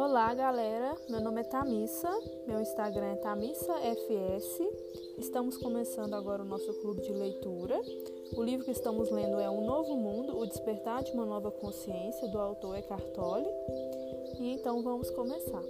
Olá, galera. Meu nome é Tamissa. Meu Instagram é TamissaFS. Estamos começando agora o nosso clube de leitura. O livro que estamos lendo é Um Novo Mundo: O Despertar de uma Nova Consciência, do autor Eckhart Tolle. E então vamos começar.